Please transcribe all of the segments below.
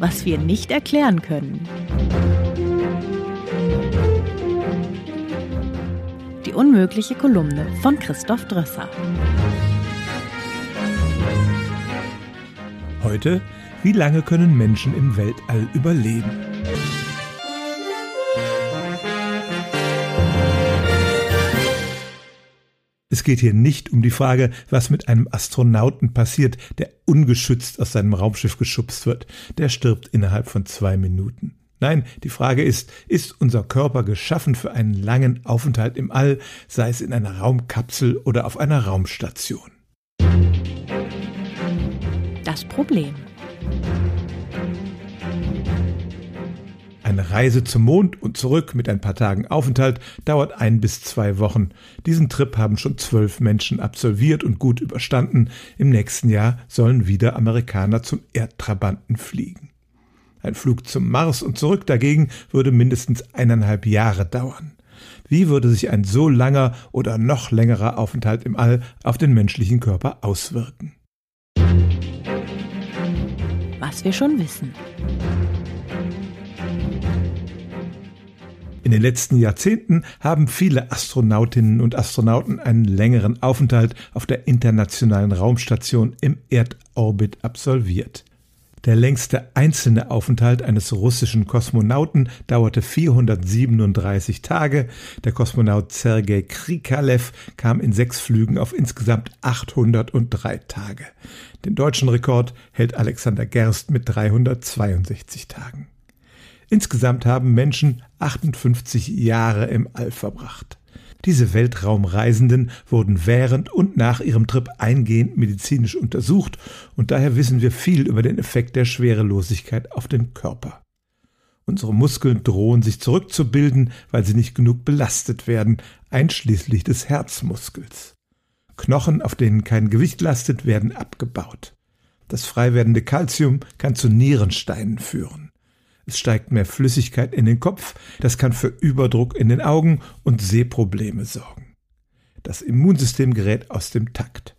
was wir nicht erklären können. Die unmögliche Kolumne von Christoph Drösser. Heute, wie lange können Menschen im Weltall überleben? Es geht hier nicht um die Frage, was mit einem Astronauten passiert, der ungeschützt aus seinem Raumschiff geschubst wird. Der stirbt innerhalb von zwei Minuten. Nein, die Frage ist, ist unser Körper geschaffen für einen langen Aufenthalt im All, sei es in einer Raumkapsel oder auf einer Raumstation? Das Problem. Eine Reise zum Mond und zurück mit ein paar Tagen Aufenthalt dauert ein bis zwei Wochen. Diesen Trip haben schon zwölf Menschen absolviert und gut überstanden. Im nächsten Jahr sollen wieder Amerikaner zum Erdtrabanten fliegen. Ein Flug zum Mars und zurück dagegen würde mindestens eineinhalb Jahre dauern. Wie würde sich ein so langer oder noch längerer Aufenthalt im All auf den menschlichen Körper auswirken? Was wir schon wissen. In den letzten Jahrzehnten haben viele Astronautinnen und Astronauten einen längeren Aufenthalt auf der internationalen Raumstation im Erdorbit absolviert. Der längste einzelne Aufenthalt eines russischen Kosmonauten dauerte 437 Tage. Der Kosmonaut Sergei Krikalev kam in sechs Flügen auf insgesamt 803 Tage. Den deutschen Rekord hält Alexander Gerst mit 362 Tagen. Insgesamt haben Menschen 58 Jahre im All verbracht. Diese Weltraumreisenden wurden während und nach ihrem Trip eingehend medizinisch untersucht und daher wissen wir viel über den Effekt der Schwerelosigkeit auf den Körper. Unsere Muskeln drohen sich zurückzubilden, weil sie nicht genug belastet werden, einschließlich des Herzmuskels. Knochen, auf denen kein Gewicht lastet, werden abgebaut. Das frei werdende Kalzium kann zu Nierensteinen führen. Es steigt mehr Flüssigkeit in den Kopf, das kann für Überdruck in den Augen und Sehprobleme sorgen. Das Immunsystem gerät aus dem Takt.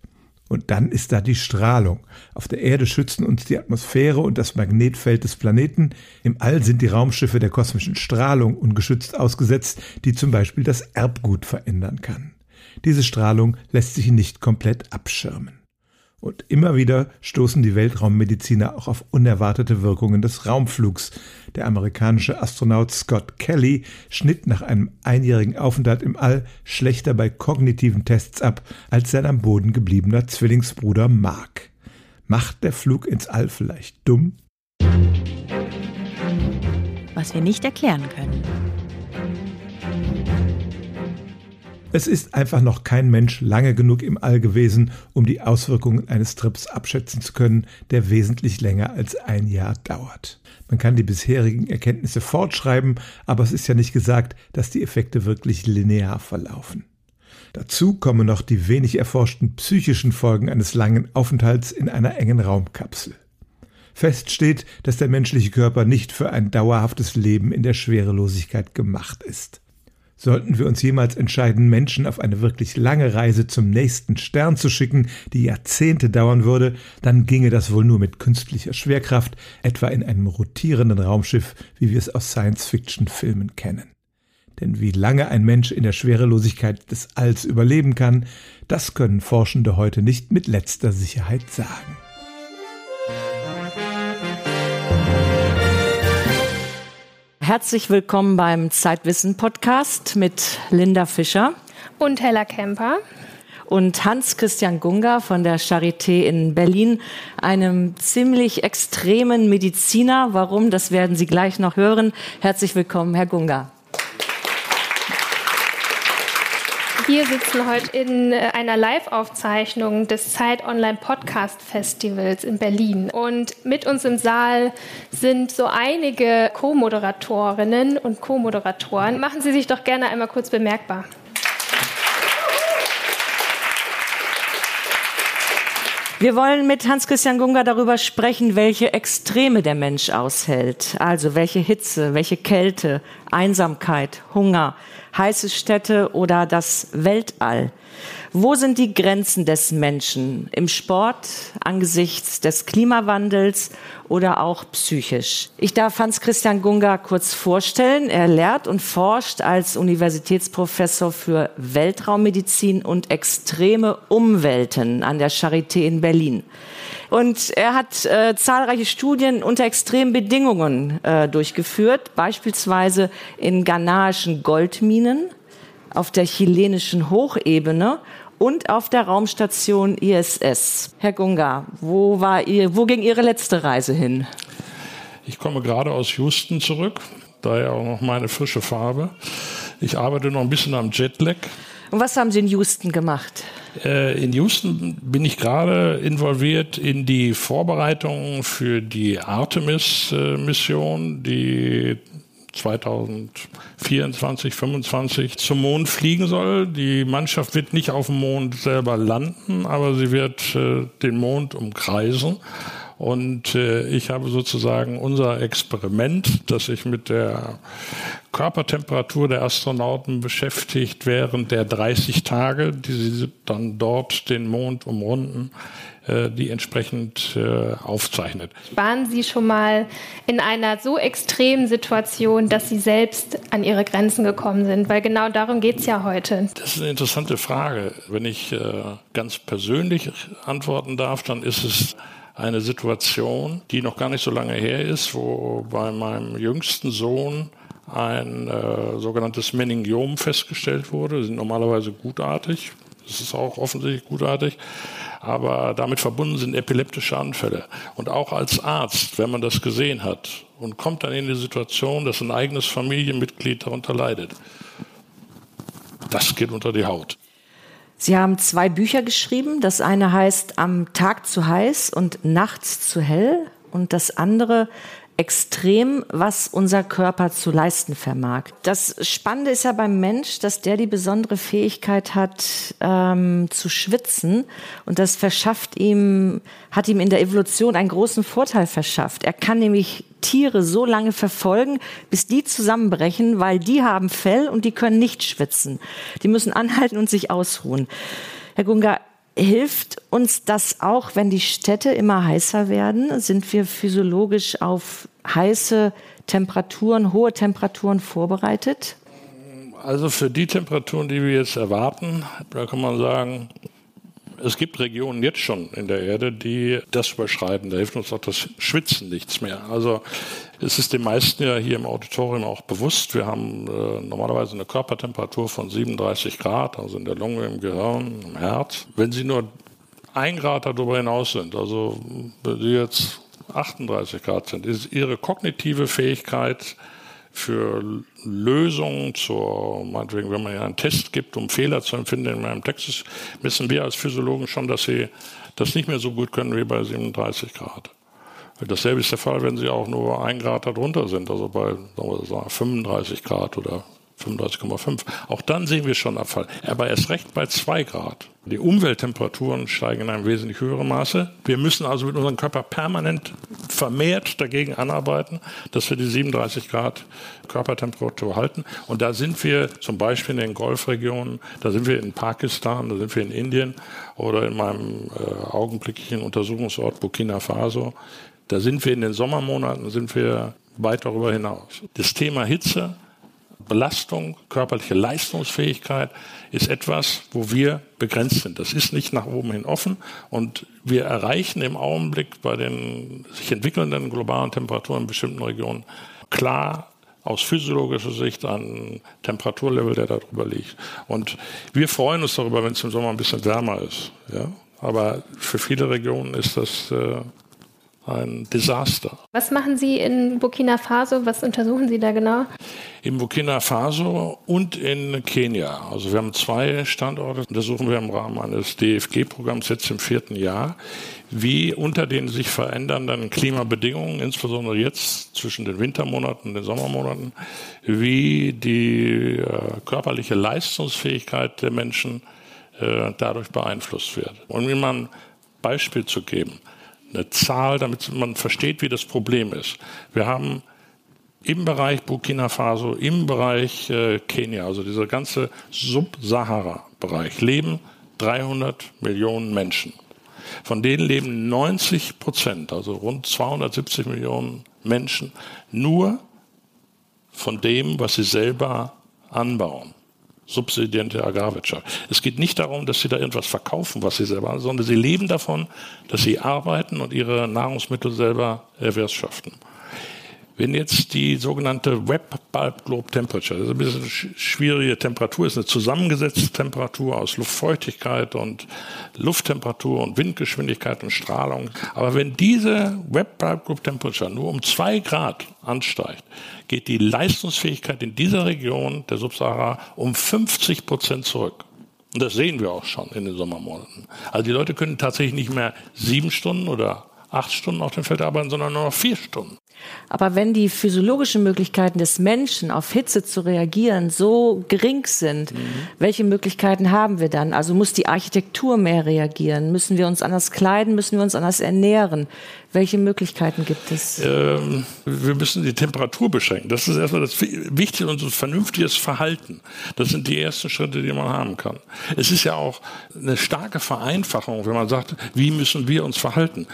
Und dann ist da die Strahlung. Auf der Erde schützen uns die Atmosphäre und das Magnetfeld des Planeten. Im All sind die Raumschiffe der kosmischen Strahlung ungeschützt ausgesetzt, die zum Beispiel das Erbgut verändern kann. Diese Strahlung lässt sich nicht komplett abschirmen. Und immer wieder stoßen die Weltraummediziner auch auf unerwartete Wirkungen des Raumflugs. Der amerikanische Astronaut Scott Kelly schnitt nach einem einjährigen Aufenthalt im All schlechter bei kognitiven Tests ab als sein am Boden gebliebener Zwillingsbruder Mark. Macht der Flug ins All vielleicht dumm? Was wir nicht erklären können. Es ist einfach noch kein Mensch lange genug im All gewesen, um die Auswirkungen eines Trips abschätzen zu können, der wesentlich länger als ein Jahr dauert. Man kann die bisherigen Erkenntnisse fortschreiben, aber es ist ja nicht gesagt, dass die Effekte wirklich linear verlaufen. Dazu kommen noch die wenig erforschten psychischen Folgen eines langen Aufenthalts in einer engen Raumkapsel. Fest steht, dass der menschliche Körper nicht für ein dauerhaftes Leben in der Schwerelosigkeit gemacht ist. Sollten wir uns jemals entscheiden, Menschen auf eine wirklich lange Reise zum nächsten Stern zu schicken, die Jahrzehnte dauern würde, dann ginge das wohl nur mit künstlicher Schwerkraft, etwa in einem rotierenden Raumschiff, wie wir es aus Science-Fiction-Filmen kennen. Denn wie lange ein Mensch in der Schwerelosigkeit des Alls überleben kann, das können Forschende heute nicht mit letzter Sicherheit sagen. Herzlich willkommen beim Zeitwissen Podcast mit Linda Fischer und Hella Kemper und Hans-Christian Gunga von der Charité in Berlin, einem ziemlich extremen Mediziner. Warum, das werden Sie gleich noch hören. Herzlich willkommen, Herr Gunga. Wir sitzen heute in äh, einer Live-Aufzeichnung des Zeit Online Podcast Festivals in Berlin. Und mit uns im Saal sind so einige Co-Moderatorinnen und Co-Moderatoren. Machen Sie sich doch gerne einmal kurz bemerkbar. Wir wollen mit Hans-Christian Gunga darüber sprechen, welche Extreme der Mensch aushält. Also welche Hitze, welche Kälte, Einsamkeit, Hunger, heiße Städte oder das Weltall. Wo sind die Grenzen des Menschen im Sport, angesichts des Klimawandels oder auch psychisch? Ich darf Hans-Christian Gunga kurz vorstellen. Er lehrt und forscht als Universitätsprofessor für Weltraummedizin und extreme Umwelten an der Charité in Berlin. Und er hat äh, zahlreiche Studien unter extremen Bedingungen äh, durchgeführt, beispielsweise in ghanaischen Goldminen, auf der chilenischen Hochebene und auf der Raumstation ISS. Herr Gunga, wo, war ihr, wo ging Ihre letzte Reise hin? Ich komme gerade aus Houston zurück, daher auch noch meine frische Farbe. Ich arbeite noch ein bisschen am Jetlag. Und was haben Sie in Houston gemacht? Äh, in Houston bin ich gerade involviert in die Vorbereitungen für die Artemis-Mission, die 2024, 2025 zum Mond fliegen soll. Die Mannschaft wird nicht auf dem Mond selber landen, aber sie wird äh, den Mond umkreisen. Und äh, ich habe sozusagen unser Experiment, das sich mit der Körpertemperatur der Astronauten beschäftigt während der 30 Tage, die sie dann dort den Mond umrunden, äh, die entsprechend äh, aufzeichnet. Waren Sie schon mal in einer so extremen Situation, dass Sie selbst an Ihre Grenzen gekommen sind? Weil genau darum geht es ja heute. Das ist eine interessante Frage. Wenn ich äh, ganz persönlich antworten darf, dann ist es eine Situation, die noch gar nicht so lange her ist, wo bei meinem jüngsten Sohn ein äh, sogenanntes Meningiom festgestellt wurde. Die sind normalerweise gutartig. Das ist auch offensichtlich gutartig. Aber damit verbunden sind epileptische Anfälle. Und auch als Arzt, wenn man das gesehen hat und kommt dann in die Situation, dass ein eigenes Familienmitglied darunter leidet, das geht unter die Haut. Sie haben zwei Bücher geschrieben. Das eine heißt Am Tag zu heiß und nachts zu hell. Und das andere extrem, was unser Körper zu leisten vermag. Das Spannende ist ja beim Mensch, dass der die besondere Fähigkeit hat, ähm, zu schwitzen. Und das verschafft ihm, hat ihm in der Evolution einen großen Vorteil verschafft. Er kann nämlich Tiere so lange verfolgen, bis die zusammenbrechen, weil die haben Fell und die können nicht schwitzen. Die müssen anhalten und sich ausruhen. Herr Gunga, Hilft uns das auch, wenn die Städte immer heißer werden? Sind wir physiologisch auf heiße Temperaturen, hohe Temperaturen vorbereitet? Also für die Temperaturen, die wir jetzt erwarten, da kann man sagen, es gibt Regionen jetzt schon in der Erde, die das überschreiten. Da hilft uns auch das Schwitzen nichts mehr. Also es ist den meisten ja hier im Auditorium auch bewusst. Wir haben äh, normalerweise eine Körpertemperatur von 37 Grad, also in der Lunge, im Gehirn, im Herz. Wenn Sie nur ein Grad darüber hinaus sind, also wenn Sie jetzt 38 Grad sind, ist Ihre kognitive Fähigkeit für Lösungen zur, meinetwegen, wenn man ja einen Test gibt, um Fehler zu empfinden in meinem Text, wissen wir als Physiologen schon, dass sie das nicht mehr so gut können wie bei 37 Grad. Dasselbe ist der Fall, wenn sie auch nur ein Grad darunter sind, also bei sagen wir, 35 Grad oder 35,5. Auch dann sehen wir schon Abfall. Aber erst recht bei zwei Grad. Die Umwelttemperaturen steigen in einem wesentlich höheren Maße. Wir müssen also mit unserem Körper permanent vermehrt dagegen anarbeiten, dass wir die 37 Grad Körpertemperatur halten. Und da sind wir zum Beispiel in den Golfregionen, da sind wir in Pakistan, da sind wir in Indien oder in meinem äh, augenblicklichen Untersuchungsort Burkina Faso. Da sind wir in den Sommermonaten, sind wir weit darüber hinaus. Das Thema Hitze Belastung, körperliche Leistungsfähigkeit ist etwas, wo wir begrenzt sind. Das ist nicht nach oben hin offen und wir erreichen im Augenblick bei den sich entwickelnden globalen Temperaturen in bestimmten Regionen klar aus physiologischer Sicht ein Temperaturlevel, der darüber liegt. Und wir freuen uns darüber, wenn es im Sommer ein bisschen wärmer ist. Ja? Aber für viele Regionen ist das äh, ein Desaster. Was machen Sie in Burkina Faso? Was untersuchen Sie da genau? In Burkina Faso und in Kenia. Also wir haben zwei Standorte. Untersuchen wir im Rahmen eines DFG-Programms jetzt im vierten Jahr, wie unter den sich verändernden Klimabedingungen, insbesondere jetzt zwischen den Wintermonaten und den Sommermonaten, wie die äh, körperliche Leistungsfähigkeit der Menschen äh, dadurch beeinflusst wird. Und wie man Beispiel zu geben eine Zahl, damit man versteht, wie das Problem ist. Wir haben im Bereich Burkina Faso, im Bereich äh, Kenia, also dieser ganze Sub-Sahara-Bereich, leben 300 Millionen Menschen. Von denen leben 90 Prozent, also rund 270 Millionen Menschen, nur von dem, was sie selber anbauen. Subsidiente Agrarwirtschaft. Es geht nicht darum, dass sie da irgendwas verkaufen, was sie selber, haben, sondern sie leben davon, dass sie arbeiten und ihre Nahrungsmittel selber erwirtschaften. Wenn jetzt die sogenannte Web Bulb Globe Temperature, das ist ein bisschen schwierige Temperatur, ist eine zusammengesetzte Temperatur aus Luftfeuchtigkeit und Lufttemperatur und Windgeschwindigkeit und Strahlung. Aber wenn diese Web Bulb Globe Temperature nur um zwei Grad ansteigt, geht die Leistungsfähigkeit in dieser Region der Subsahara um 50 Prozent zurück. Und das sehen wir auch schon in den Sommermonaten. Also die Leute können tatsächlich nicht mehr sieben Stunden oder acht Stunden auf dem Feld arbeiten, sondern nur noch vier Stunden. Aber wenn die physiologischen Möglichkeiten des Menschen auf Hitze zu reagieren so gering sind, mhm. welche Möglichkeiten haben wir dann? Also muss die Architektur mehr reagieren? Müssen wir uns anders kleiden? Müssen wir uns anders ernähren? Welche Möglichkeiten gibt es? Ähm, wir müssen die Temperatur beschränken. Das ist erstmal das Wichtige und so vernünftiges Verhalten. Das sind die ersten Schritte, die man haben kann. Es ist ja auch eine starke Vereinfachung, wenn man sagt, wie müssen wir uns verhalten?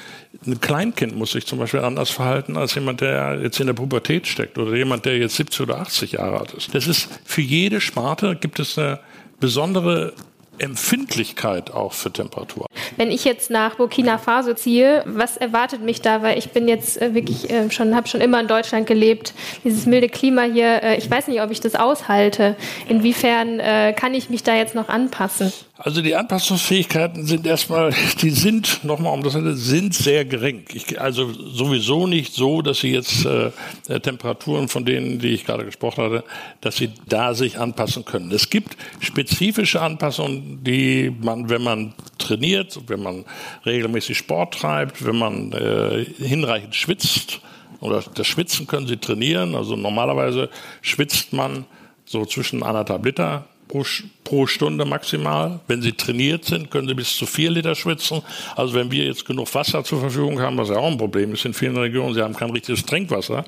Ein Kleinkind muss sich zum Beispiel anders verhalten als jemand, der jetzt in der Pubertät steckt oder jemand, der jetzt 70 oder 80 Jahre alt ist. Das ist für jede Sparte gibt es eine besondere Empfindlichkeit auch für Temperatur. Wenn ich jetzt nach Burkina Faso ziehe, was erwartet mich da? Weil ich bin jetzt äh, wirklich äh, schon, habe schon immer in Deutschland gelebt. Dieses milde Klima hier, äh, ich weiß nicht, ob ich das aushalte. Inwiefern kann ich mich da jetzt noch anpassen? Also die Anpassungsfähigkeiten sind erstmal, die sind, nochmal um das sind sehr gering. Ich, also sowieso nicht so, dass sie jetzt äh, Temperaturen von denen, die ich gerade gesprochen hatte, dass sie da sich anpassen können. Es gibt spezifische Anpassungen, die man, wenn man trainiert, wenn man regelmäßig Sport treibt, wenn man äh, hinreichend schwitzt, oder das Schwitzen können sie trainieren. Also normalerweise schwitzt man so zwischen anderthalb Liter pro, pro Stunde maximal. Wenn Sie trainiert sind, können Sie bis zu vier Liter schwitzen. Also wenn wir jetzt genug Wasser zur Verfügung haben, was ja auch ein Problem ist in vielen Regionen, Sie haben kein richtiges Trinkwasser.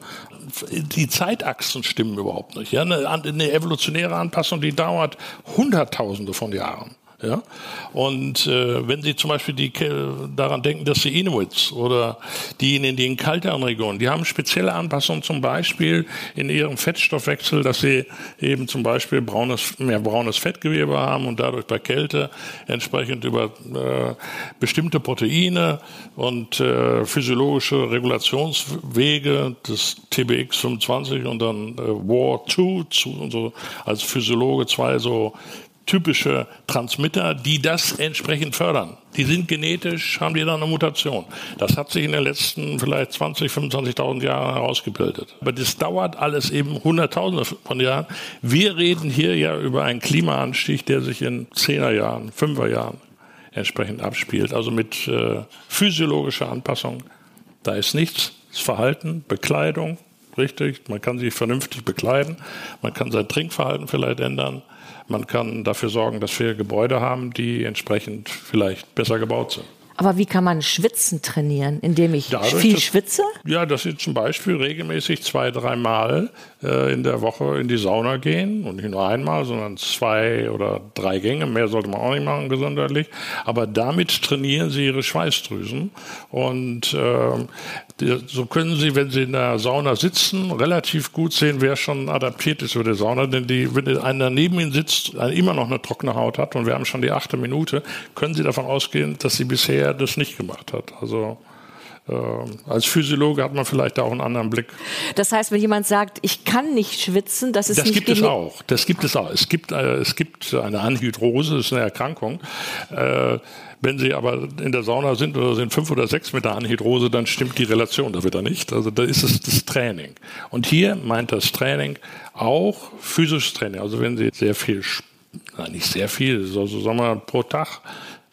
Die Zeitachsen stimmen überhaupt nicht. Ja, eine, eine evolutionäre Anpassung, die dauert Hunderttausende von Jahren. Ja? Und äh, wenn Sie zum Beispiel die, daran denken, dass die Inuits oder diejenigen, die in kalteren Regionen, die haben spezielle Anpassungen zum Beispiel in ihrem Fettstoffwechsel, dass sie eben zum Beispiel braunes, mehr braunes Fettgewebe haben und dadurch bei Kälte entsprechend über äh, bestimmte Proteine und äh, physiologische Regulationswege des TBX 25 und dann äh, War 2 zu, so als Physiologe zwei so typische Transmitter, die das entsprechend fördern. Die sind genetisch, haben die dann eine Mutation. Das hat sich in den letzten vielleicht 20, 25.000 Jahren herausgebildet. Aber das dauert alles eben Hunderttausende von Jahren. Wir reden hier ja über einen Klimaanstieg, der sich in Zehnerjahren, Fünferjahren entsprechend abspielt. Also mit äh, physiologischer Anpassung. Da ist nichts. Das Verhalten, Bekleidung, richtig. Man kann sich vernünftig bekleiden. Man kann sein Trinkverhalten vielleicht ändern. Man kann dafür sorgen, dass wir Gebäude haben, die entsprechend vielleicht besser gebaut sind. Aber wie kann man Schwitzen trainieren, indem ich Dadurch, viel dass, schwitze? Ja, dass Sie zum Beispiel regelmäßig zwei, dreimal äh, in der Woche in die Sauna gehen und nicht nur einmal, sondern zwei oder drei Gänge. Mehr sollte man auch nicht machen gesundheitlich. Aber damit trainieren Sie Ihre Schweißdrüsen und äh, so können Sie, wenn Sie in der Sauna sitzen, relativ gut sehen, wer schon adaptiert ist für die Sauna. Denn die, wenn einer neben Ihnen sitzt, immer noch eine trockene Haut hat und wir haben schon die achte Minute, können Sie davon ausgehen, dass Sie bisher das nicht gemacht hat. Also als Physiologe hat man vielleicht auch einen anderen Blick. Das heißt, wenn jemand sagt, ich kann nicht schwitzen, das ist das nicht gibt es auch. Das gibt es auch. Es gibt äh, es gibt eine Anhydrose, das ist eine Erkrankung. Äh, wenn Sie aber in der Sauna sind oder sind fünf oder sechs mit der Anhydrose, dann stimmt die Relation da wieder nicht. Also da ist es das Training. Und hier meint das Training auch physisches Training. Also wenn Sie sehr viel, nein, nicht sehr viel, so, so sagen wir pro Tag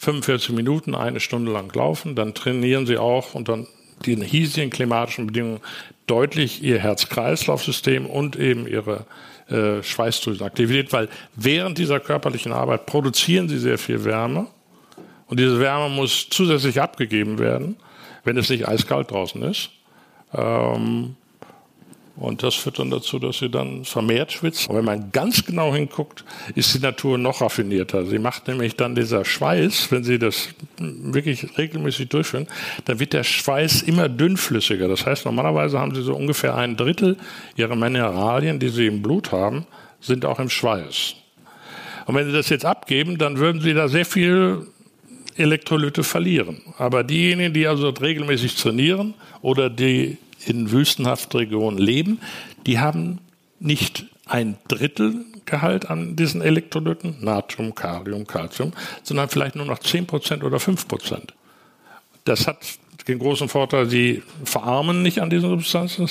45 Minuten, eine Stunde lang laufen, dann trainieren sie auch unter den hiesigen klimatischen Bedingungen deutlich ihr Herz-Kreislauf-System und eben ihre äh, Schweißdrüsenaktivität, weil während dieser körperlichen Arbeit produzieren sie sehr viel Wärme und diese Wärme muss zusätzlich abgegeben werden, wenn es nicht eiskalt draußen ist. Ähm, Und das führt dann dazu, dass sie dann vermehrt schwitzt. Und wenn man ganz genau hinguckt, ist die Natur noch raffinierter. Sie macht nämlich dann dieser Schweiß, wenn sie das wirklich regelmäßig durchführen, dann wird der Schweiß immer dünnflüssiger. Das heißt, normalerweise haben sie so ungefähr ein Drittel ihrer Mineralien, die sie im Blut haben, sind auch im Schweiß. Und wenn sie das jetzt abgeben, dann würden sie da sehr viel Elektrolyte verlieren. Aber diejenigen, die also regelmäßig trainieren oder die in wüstenhaften Regionen leben, die haben nicht ein Drittel Gehalt an diesen Elektrolyten, Natrium, Kalium, Calcium, sondern vielleicht nur noch 10% oder 5% Das hat den großen Vorteil, sie verarmen nicht an diesen Substanzen.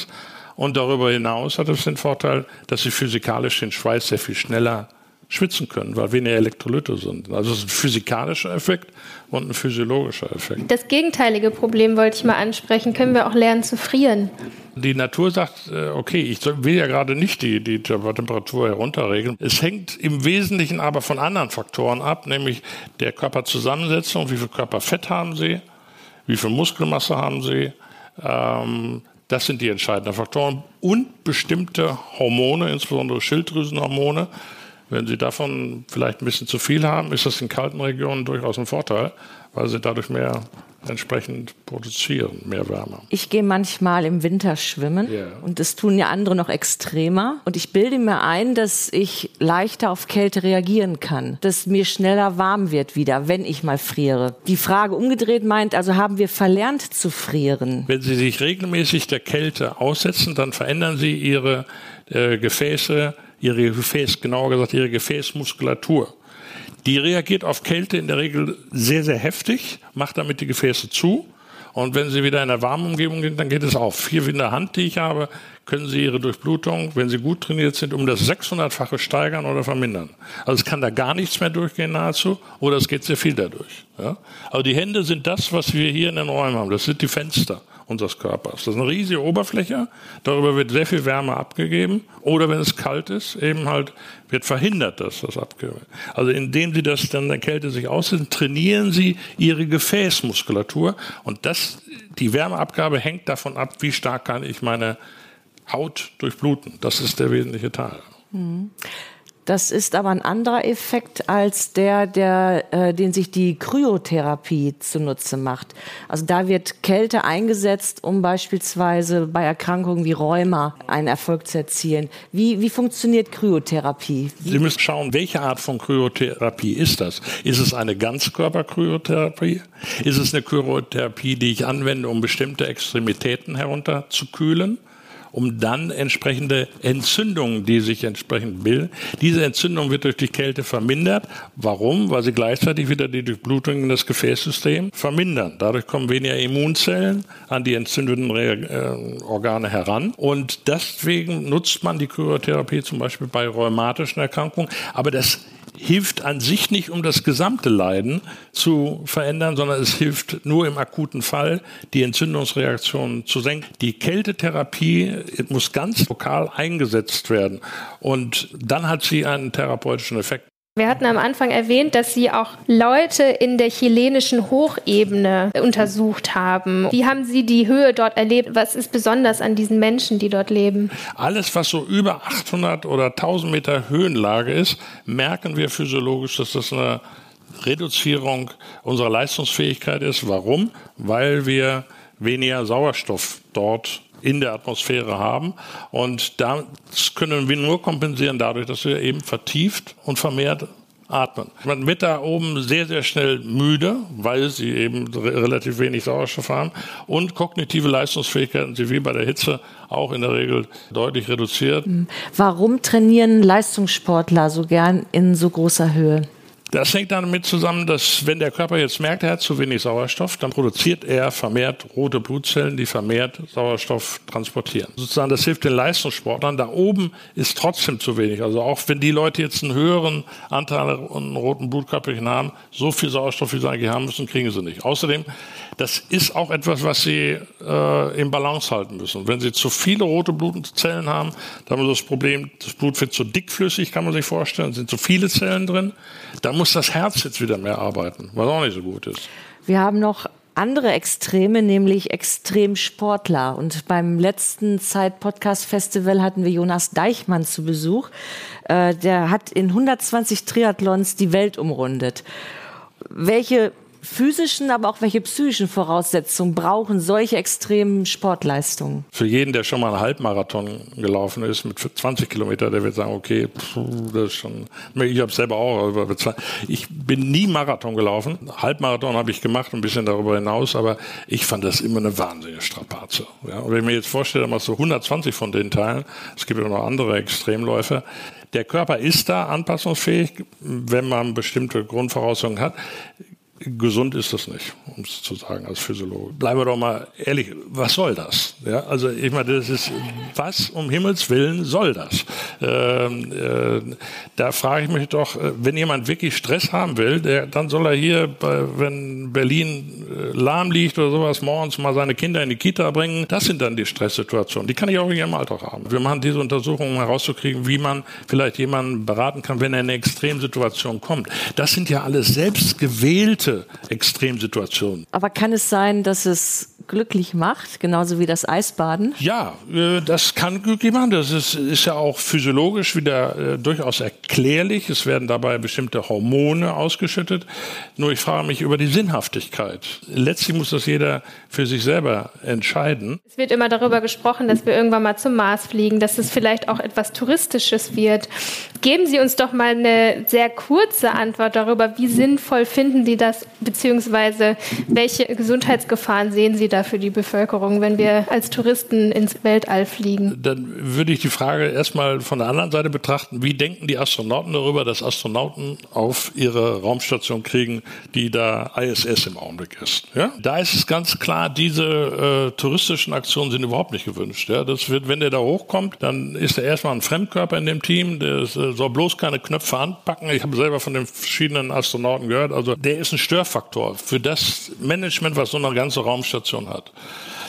Und darüber hinaus hat es den Vorteil, dass sie physikalisch den Schweiß sehr viel schneller schwitzen können, weil weniger Elektrolyte sind. Also es ist ein physikalischer Effekt und ein physiologischer Effekt. Das gegenteilige Problem wollte ich mal ansprechen. Können wir auch lernen zu frieren? Die Natur sagt, äh, okay, ich will ja gerade nicht die, die Temperatur herunterregeln. Es hängt im Wesentlichen aber von anderen Faktoren ab, nämlich der Körperzusammensetzung, wie viel Körperfett haben Sie, wie viel Muskelmasse haben Sie, ähm, das sind die entscheidenden Faktoren und bestimmte Hormone, insbesondere Schilddrüsenhormone, wenn Sie davon vielleicht ein bisschen zu viel haben, ist das in kalten Regionen durchaus ein Vorteil, weil Sie dadurch mehr entsprechend produzieren, mehr Wärme. Ich gehe manchmal im Winter schwimmen yeah. und das tun ja andere noch extremer. Und ich bilde mir ein, dass ich leichter auf Kälte reagieren kann, dass mir schneller warm wird wieder, wenn ich mal friere. Die Frage umgedreht meint, also haben wir verlernt zu frieren? Wenn Sie sich regelmäßig der Kälte aussetzen, dann verändern Sie Ihre äh, Gefäße ihre Gefäß, genauer gesagt ihre Gefäßmuskulatur. Die reagiert auf Kälte in der Regel sehr, sehr heftig, macht damit die Gefäße zu. Und wenn Sie wieder in einer warmen Umgebung sind, dann geht es auf. Vier in der Hand, die ich habe, können Sie Ihre Durchblutung, wenn Sie gut trainiert sind, um das 600-fache steigern oder vermindern. Also es kann da gar nichts mehr durchgehen nahezu oder es geht sehr viel dadurch. Ja? Also die Hände sind das, was wir hier in den Räumen haben. Das sind die Fenster unseres Körpers. Das ist eine riesige Oberfläche, darüber wird sehr viel Wärme abgegeben oder wenn es kalt ist, eben halt wird verhindert, dass das abgegeben wird. Also indem Sie das dann der Kälte sich aussetzen, trainieren Sie Ihre Gefäßmuskulatur und das, die Wärmeabgabe hängt davon ab, wie stark kann ich meine Haut durchbluten. Das ist der wesentliche Teil. Mhm. Das ist aber ein anderer Effekt als der, der äh, den sich die Kryotherapie zunutze macht. Also da wird Kälte eingesetzt, um beispielsweise bei Erkrankungen wie Rheuma einen Erfolg zu erzielen. Wie, wie funktioniert Kryotherapie? Wie Sie müssen schauen, welche Art von Kryotherapie ist das? Ist es eine Ganzkörperkryotherapie? Ist es eine Kryotherapie, die ich anwende, um bestimmte Extremitäten herunterzukühlen? Um dann entsprechende Entzündungen, die sich entsprechend bilden. Diese Entzündung wird durch die Kälte vermindert. Warum? Weil sie gleichzeitig wieder die Durchblutung in das Gefäßsystem vermindern. Dadurch kommen weniger Immunzellen an die entzündeten äh, Organe heran. Und deswegen nutzt man die Kryotherapie zum Beispiel bei rheumatischen Erkrankungen. Aber das hilft an sich nicht, um das gesamte Leiden zu verändern, sondern es hilft nur im akuten Fall, die Entzündungsreaktionen zu senken. Die Kältetherapie muss ganz lokal eingesetzt werden und dann hat sie einen therapeutischen Effekt. Wir hatten am Anfang erwähnt, dass Sie auch Leute in der chilenischen Hochebene untersucht haben. Wie haben Sie die Höhe dort erlebt? Was ist besonders an diesen Menschen, die dort leben? Alles, was so über 800 oder 1000 Meter Höhenlage ist, merken wir physiologisch, dass das eine Reduzierung unserer Leistungsfähigkeit ist. Warum? Weil wir weniger Sauerstoff dort in der Atmosphäre haben. Und das können wir nur kompensieren dadurch, dass wir eben vertieft und vermehrt atmen. Man wird da oben sehr, sehr schnell müde, weil sie eben relativ wenig Sauerstoff haben und kognitive Leistungsfähigkeiten sind wie bei der Hitze auch in der Regel deutlich reduziert. Warum trainieren Leistungssportler so gern in so großer Höhe? Das hängt damit zusammen, dass wenn der Körper jetzt merkt, er hat zu wenig Sauerstoff, dann produziert er vermehrt rote Blutzellen, die vermehrt Sauerstoff transportieren. Sozusagen, das hilft den Leistungssportlern. Da oben ist trotzdem zu wenig. Also auch wenn die Leute jetzt einen höheren Anteil an roten Blutkörperchen haben, so viel Sauerstoff, wie sie eigentlich haben müssen, kriegen sie nicht. Außerdem, das ist auch etwas, was sie äh, im Balance halten müssen. Wenn sie zu viele rote Blutzellen haben, dann haben sie das Problem, das Blut wird zu dickflüssig, kann man sich vorstellen, sind zu viele Zellen drin. Dann muss das Herz jetzt wieder mehr arbeiten, was auch nicht so gut ist. Wir haben noch andere Extreme, nämlich Extremsportler. Und beim letzten Zeit-Podcast-Festival hatten wir Jonas Deichmann zu Besuch. Äh, der hat in 120 Triathlons die Welt umrundet. Welche physischen, aber auch welche psychischen Voraussetzungen brauchen solche extremen Sportleistungen? Für jeden, der schon mal einen Halbmarathon gelaufen ist mit 20 Kilometer, der wird sagen, okay, pff, das ist schon. Ich habe selber auch. Ich bin nie Marathon gelaufen. Halbmarathon habe ich gemacht, ein bisschen darüber hinaus, aber ich fand das immer eine wahnsinnige Strapaze. Ja, und wenn ich mir jetzt vorstelle, mal so 120 von den Teilen, es gibt ja noch andere Extremläufe, der Körper ist da anpassungsfähig, wenn man bestimmte Grundvoraussetzungen hat gesund ist das nicht, um es zu sagen als Physiologe. Bleiben wir doch mal ehrlich, was soll das? Ja, also ich meine, das ist, was um Himmels Willen soll das? Ähm, äh, da frage ich mich doch, äh, wenn jemand wirklich Stress haben will, der, dann soll er hier, bei, wenn Berlin äh, lahm liegt oder sowas, morgens mal seine Kinder in die Kita bringen. Das sind dann die Stresssituationen. Die kann ich auch in ihrem Alltag haben. Wir machen diese Untersuchungen, um herauszukriegen, wie man vielleicht jemanden beraten kann, wenn er in eine Extremsituation kommt. Das sind ja alles selbstgewählte bestimmte Extremsituationen. Aber kann es sein, dass es glücklich macht, genauso wie das Eisbaden? Ja, äh, das kann glücklich machen. Das ist, ist ja auch physiologisch wieder äh, durchaus erklärlich. Es werden dabei bestimmte Hormone ausgeschüttet. Nur ich frage mich über die Sinnhaftigkeit. Letztlich muss das jeder für sich selber entscheiden. Es wird immer darüber gesprochen, dass wir irgendwann mal zum Mars fliegen, dass es vielleicht auch etwas Touristisches wird. Geben Sie uns doch mal eine sehr kurze Antwort darüber, wie sinnvoll finden Sie das, beziehungsweise welche Gesundheitsgefahren sehen Sie da für die Bevölkerung, wenn wir als Touristen ins Weltall fliegen? Dann würde ich die Frage erstmal von der anderen Seite betrachten. Wie denken die Astronauten darüber, dass Astronauten auf ihre Raumstation kriegen, die da ISS im Augenblick ist? Ja? Da ist es ganz klar, diese äh, touristischen Aktionen sind überhaupt nicht gewünscht. Ja? Das wird, wenn der da hochkommt, dann ist er erstmal ein Fremdkörper in dem Team, der äh, soll bloß keine Knöpfe anpacken. Ich habe selber von den verschiedenen Astronauten gehört. Also der ist ein Störfaktor für das Management, was so eine ganze Raumstation hat.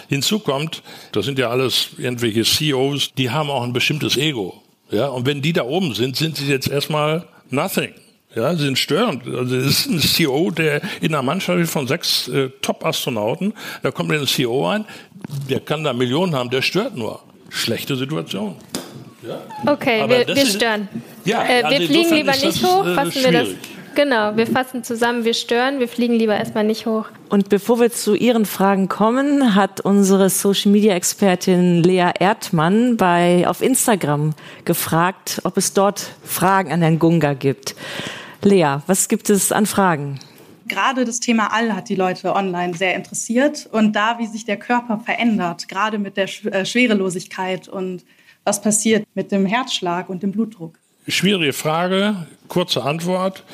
Hinzu kommt, das sind ja alles irgendwelche CEOs, die haben auch ein bestimmtes Ego. Ja, und wenn die da oben sind, sind sie jetzt erstmal nothing. Ja, sie sind störend. Also es ist ein CEO, der in einer Mannschaft von sechs äh, Top-Astronauten, da kommt ein CEO ein, der kann da Millionen haben, der stört nur. Schlechte Situation. Ja. Okay, wir, wir, stören. Ja, äh, wir also fliegen lieber nicht hoch, äh, fassen wir das Genau, wir fassen zusammen, wir stören, wir fliegen lieber erstmal nicht hoch. Und bevor wir zu Ihren Fragen kommen, hat unsere Social Media Expertin Lea Erdmann bei, auf Instagram gefragt, ob es dort Fragen an Herrn Gunga gibt. Lea, was gibt es an Fragen? Gerade das Thema All hat die Leute online sehr interessiert und da, wie sich der Körper verändert, gerade mit der äh, Schwerelosigkeit und was passiert mit dem Herzschlag und dem Blutdruck. Schwierige Frage, kurze Antwort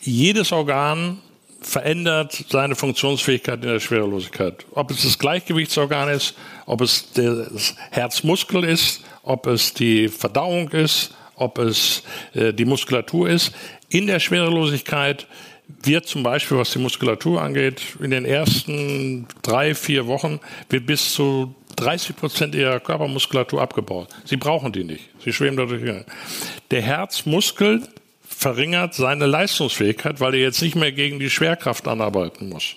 jedes Organ verändert seine Funktionsfähigkeit in der Schwerelosigkeit. Ob es das Gleichgewichtsorgan ist, ob es das Herzmuskel ist, ob es die Verdauung ist, ob es äh, die Muskulatur ist. In der Schwerelosigkeit wird zum Beispiel, was die Muskulatur angeht, in den ersten drei, vier Wochen wird bis zu 30 Prozent ihrer Körpermuskulatur abgebaut. Sie brauchen die nicht. Sie schweben dadurch. Der Herzmuskel verringert seine Leistungsfähigkeit, weil er jetzt nicht mehr gegen die Schwerkraft anarbeiten muss.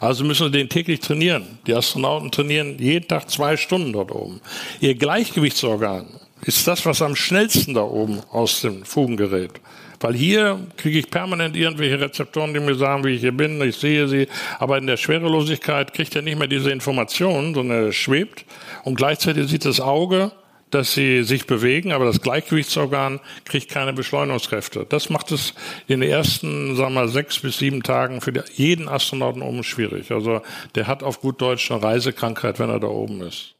Also müssen wir den täglich trainieren. Die Astronauten trainieren jeden Tag zwei Stunden dort oben. Ihr Gleichgewichtsorgan ist das, was am schnellsten da oben aus dem Fugen gerät. Weil hier kriege ich permanent irgendwelche Rezeptoren, die mir sagen, wie ich hier bin, ich sehe sie. Aber in der Schwerelosigkeit kriegt er nicht mehr diese Informationen, sondern er schwebt. Und gleichzeitig sieht das Auge dass sie sich bewegen, aber das Gleichgewichtsorgan kriegt keine Beschleunigungskräfte. Das macht es in den ersten, sagen wir mal, sechs bis sieben Tagen für jeden Astronauten oben schwierig. Also der hat auf gut Deutsch eine Reisekrankheit, wenn er da oben ist.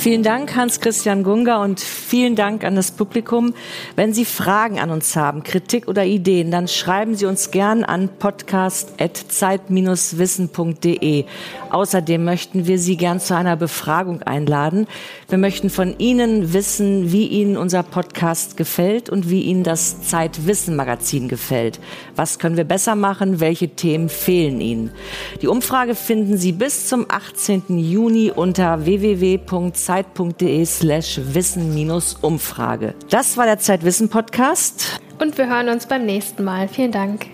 Vielen Dank, Hans-Christian Gunga, und vielen Dank an das Publikum. Wenn Sie Fragen an uns haben, Kritik oder Ideen, dann schreiben Sie uns gern an podcast.zeit-wissen.de. Außerdem möchten wir Sie gern zu einer Befragung einladen. Wir möchten von Ihnen wissen, wie Ihnen unser Podcast gefällt und wie Ihnen das Zeitwissen-Magazin gefällt. Was können wir besser machen? Welche Themen fehlen Ihnen? Die Umfrage finden Sie bis zum 18. Juni unter www.zeit zeit.de slash wissen-umfrage. Das war der Zeitwissen-Podcast. und wir hören uns beim nächsten Mal. Vielen Dank.